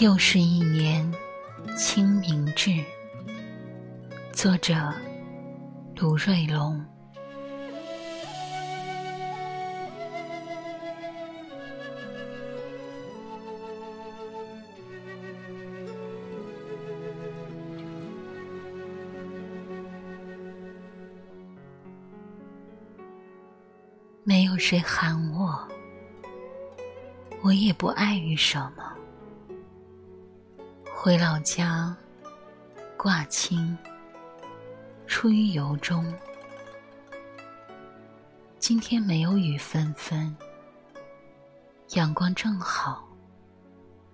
又是一年清明至。作者：卢瑞龙。没有谁喊我，我也不碍于什么。回老家，挂青，出于由衷。今天没有雨纷纷，阳光正好，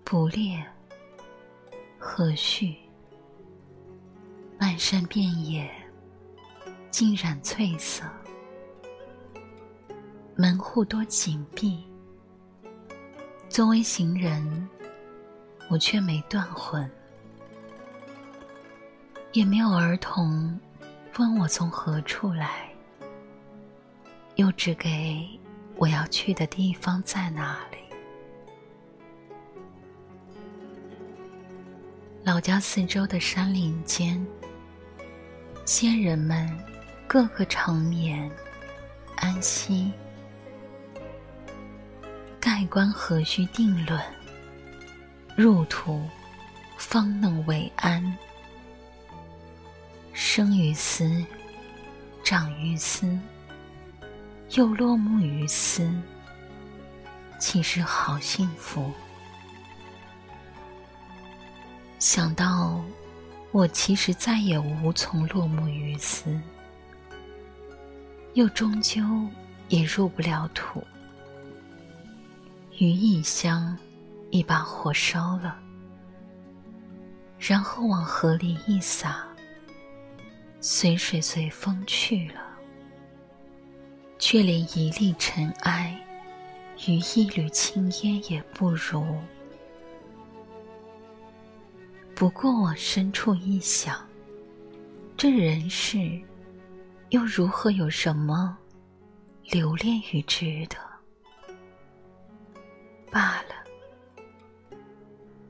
不烈，和煦，漫山遍野，尽染翠色。门户多紧闭，作为行人，我却没断魂，也没有儿童问我从何处来，又指给我要去的地方在哪里。老家四周的山林间，先人们个个长眠安息。盖棺何须定论？入土方能为安。生于斯，长于斯，又落幕于斯，其实好幸福？想到我其实再也无从落幕于斯，又终究也入不了土。于异乡，一把火烧了，然后往河里一撒，随水随风去了，却连一粒尘埃与一缕青烟也不如。不过往深处一想，这人世又如何有什么留恋与值得？罢了，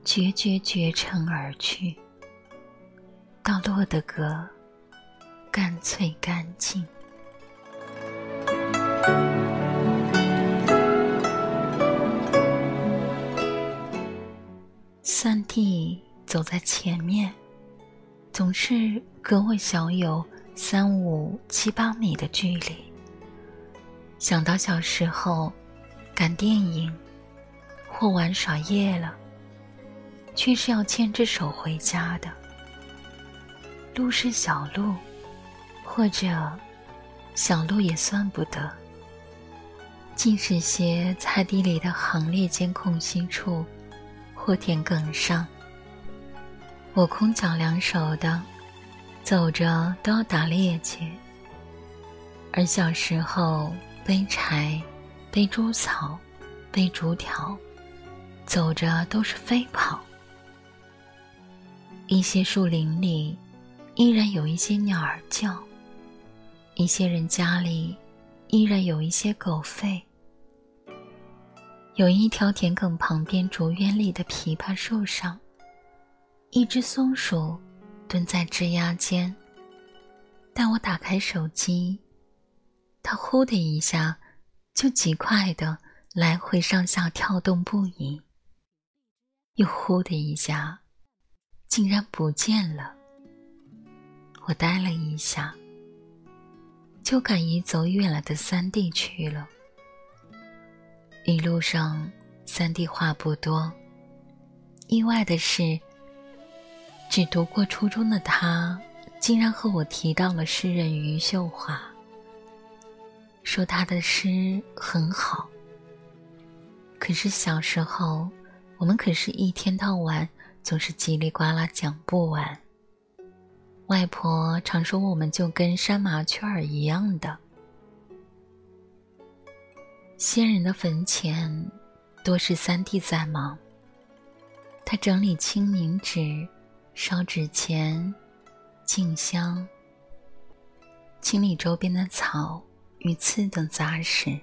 决绝绝尘而去，到落得个干脆干净。三弟走在前面，总是隔我小有三五七八米的距离。想到小时候赶电影。或玩耍夜了，却是要牵着手回家的。路是小路，或者小路也算不得，尽是些菜地里的行列间空隙处，或田埂上。我空脚两手的，走着都要打趔趄。而小时候背柴、背猪草、背竹条。走着都是飞跑，一些树林里依然有一些鸟儿叫，一些人家里依然有一些狗吠。有一条田埂旁边竹园里的枇杷树上，一只松鼠蹲在枝桠间。待我打开手机，它呼的一下，就极快的来回上下跳动不已。又呼的一下，竟然不见了。我呆了一下，就赶移走远了的三弟去了。一路上，三弟话不多。意外的是，只读过初中的他，竟然和我提到了诗人余秀华，说他的诗很好。可是小时候。我们可是一天到晚总是叽里呱啦讲不完。外婆常说我们就跟山麻雀儿一样的。先人的坟前，多是三弟在忙。他整理清明纸，烧纸钱，敬香，清理周边的草与刺等杂事。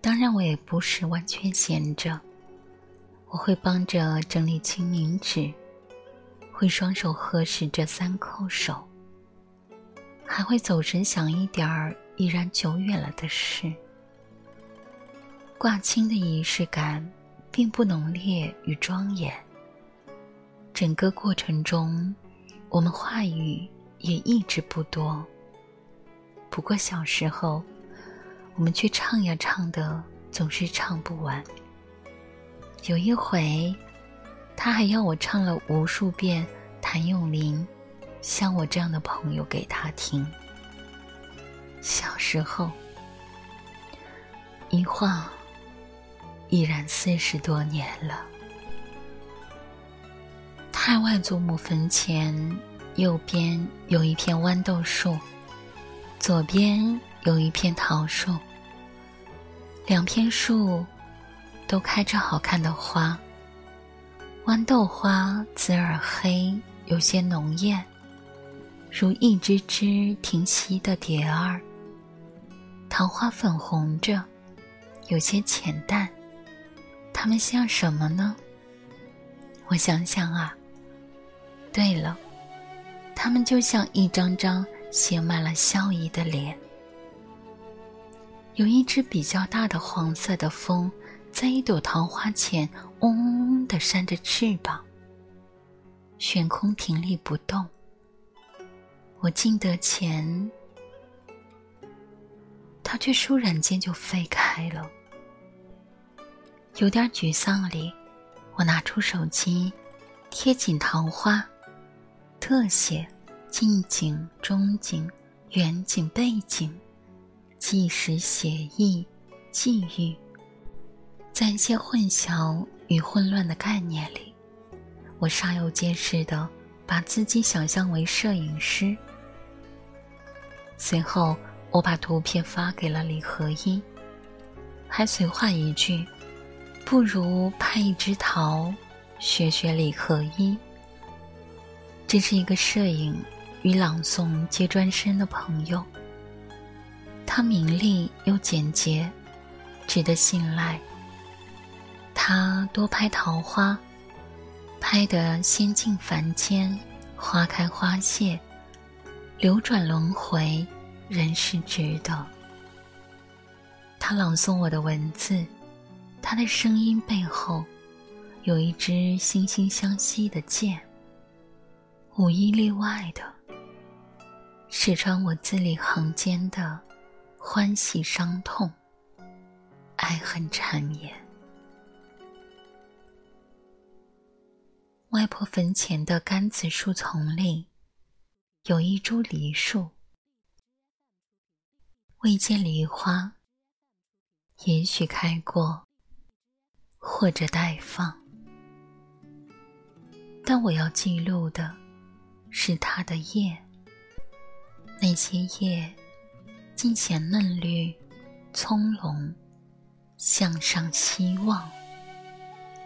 当然，我也不是完全闲着。我会帮着整理清明纸，会双手合十着三叩首，还会走神想一点儿已然久远了的事。挂青的仪式感并不浓烈与庄严，整个过程中，我们话语也一直不多。不过小时候，我们却唱呀唱的，总是唱不完。有一回，他还要我唱了无数遍谭咏麟，像我这样的朋友给他听。小时候，一晃，已然四十多年了。太外祖母坟前右边有一片豌豆树，左边有一片桃树，两片树。都开着好看的花。豌豆花紫而黑，有些浓艳，如一只只停息的蝶儿。桃花粉红着，有些浅淡。它们像什么呢？我想想啊。对了，它们就像一张张写满了笑意的脸。有一只比较大的黄色的蜂。在一朵桃花前，嗡嗡的扇着翅膀，悬空停立不动。我进得前，它却倏然间就飞开了。有点沮丧里，我拿出手机，贴紧桃花，特写、近景、中景、远景、背景，纪实写意、际遇。在一些混淆与混乱的概念里，我煞有介事的把自己想象为摄影师。随后，我把图片发给了李合一，还随话一句：“不如拍一只桃，学学李合一。”这是一个摄影与朗诵皆专深的朋友，他明丽又简洁，值得信赖。他多拍桃花，拍得仙境凡间，花开花谢，流转轮回，人是值得。他朗诵我的文字，他的声音背后，有一支惺惺相惜的剑，无一例外的，识穿我字里行间的欢喜伤痛，爱恨缠绵。外婆坟前的柑子树丛里，有一株梨树。未见梨花，也许开过，或者待放。但我要记录的，是它的叶。那些叶，尽显嫩绿、葱茏，向上希望，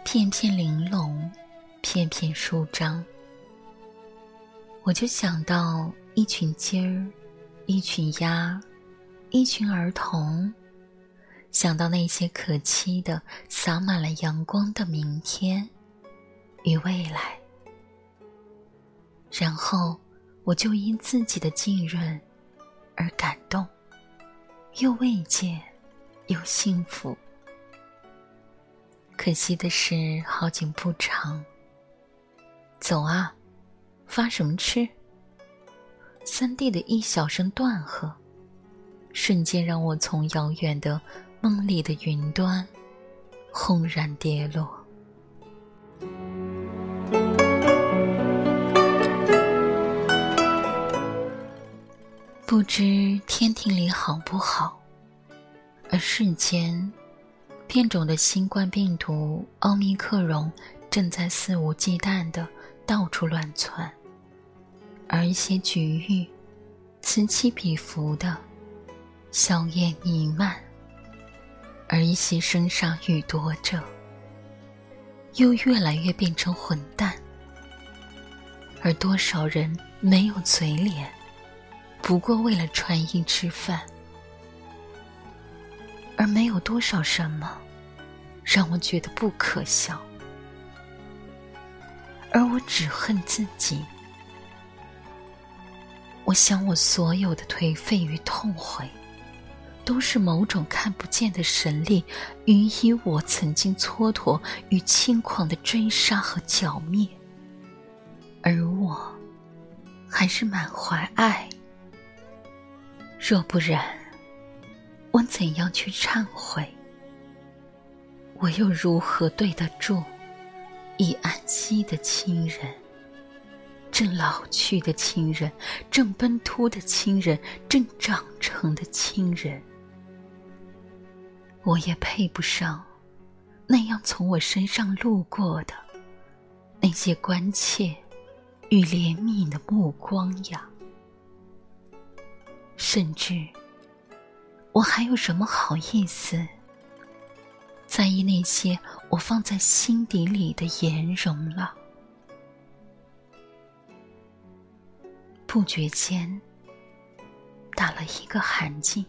片片玲珑。片片舒张，我就想到一群鸡儿，一群鸭，一群儿童，想到那些可期的、洒满了阳光的明天与未来，然后我就因自己的浸润而感动，又慰藉，又幸福。可惜的是，好景不长。走啊，发什么痴？三弟的一小声断喝，瞬间让我从遥远的梦里的云端轰然跌落。不知天庭里好不好，而瞬间变种的新冠病毒奥密克戎正在肆无忌惮的。到处乱窜，而一些局域此起彼伏的硝烟弥漫，而一些生杀予夺者，又越来越变成混蛋。而多少人没有嘴脸，不过为了穿衣吃饭，而没有多少什么让我觉得不可笑。而我只恨自己。我想，我所有的颓废与痛悔，都是某种看不见的神力，予以我曾经蹉跎与轻狂的追杀和剿灭。而我，还是满怀爱。若不然，我怎样去忏悔？我又如何对得住已安息的亲人？正老去的亲人，正奔突的亲人，正长成的亲人，我也配不上那样从我身上路过的那些关切与怜悯的目光呀。甚至，我还有什么好意思在意那些我放在心底里的颜容了。不觉间打了一个寒噤。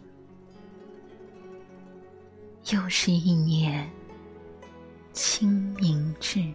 又是一年清明至。